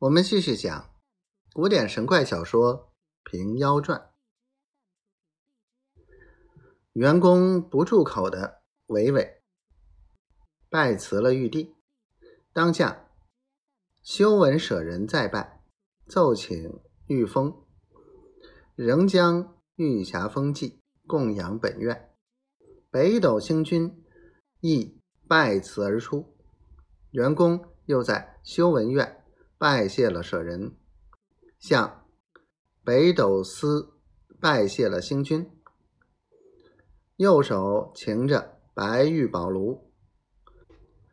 我们继续讲古典神怪小说《平妖传》。员工不住口的娓娓拜辞了玉帝，当下修文舍人再拜，奏请玉峰仍将玉匣封祭供养本院。北斗星君亦拜辞而出，员工又在修文院。拜谢了舍人，向北斗司拜谢了星君，右手擎着白玉宝炉，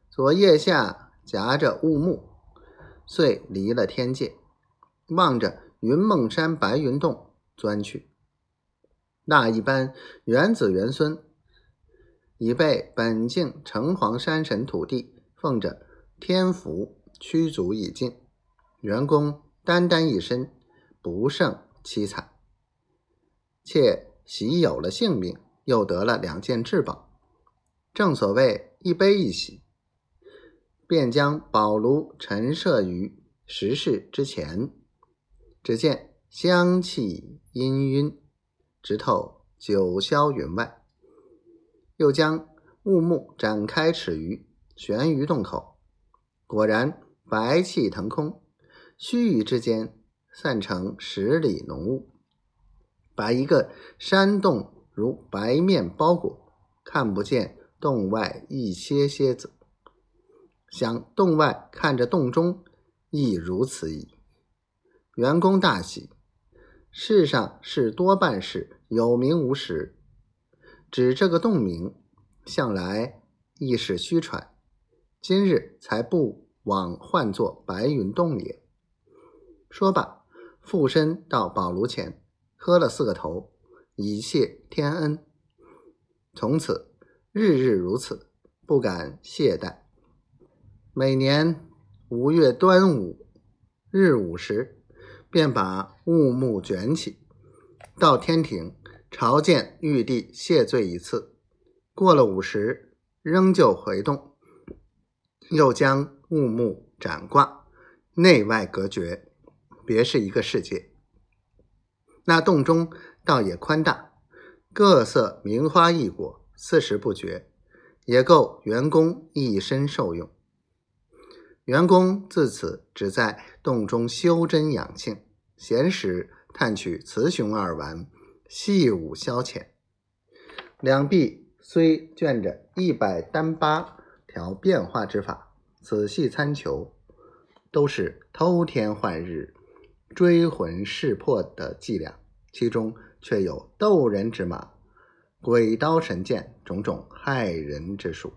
左腋下夹着雾木，遂离了天界，望着云梦山白云洞钻去。那一般元子元孙已被本境城隍山神土地奉着天福驱逐已尽。员工单单一身，不胜凄惨，且喜有了性命，又得了两件至宝，正所谓一悲一喜，便将宝炉陈设于石室之前。只见香气氤氲，直透九霄云外。又将雾幕展开尺余，悬于洞口，果然白气腾空。须臾之间，散成十里浓雾，把一个山洞如白面包裹，看不见洞外一些些子。想洞外看着洞中，亦如此矣。员工大喜，世上事多半是有名无实，指这个洞名，向来亦是虚传，今日才不枉唤作白云洞也。说罢，附身到宝炉前，磕了四个头，以谢天恩。从此日日如此，不敢懈怠。每年五月端午日午时，便把雾幕卷起，到天庭朝见玉帝谢罪一次。过了午时，仍旧回洞，又将雾幕展挂，内外隔绝。别是一个世界，那洞中倒也宽大，各色名花异果，四时不绝，也够员工一身受用。员工自此只在洞中修真养性，闲时探取雌雄二玩，戏舞消遣。两臂虽卷着一百单八条变化之法，仔细参求，都是偷天换日。追魂噬魄的伎俩，其中却有斗人之马、鬼刀神剑种种害人之术。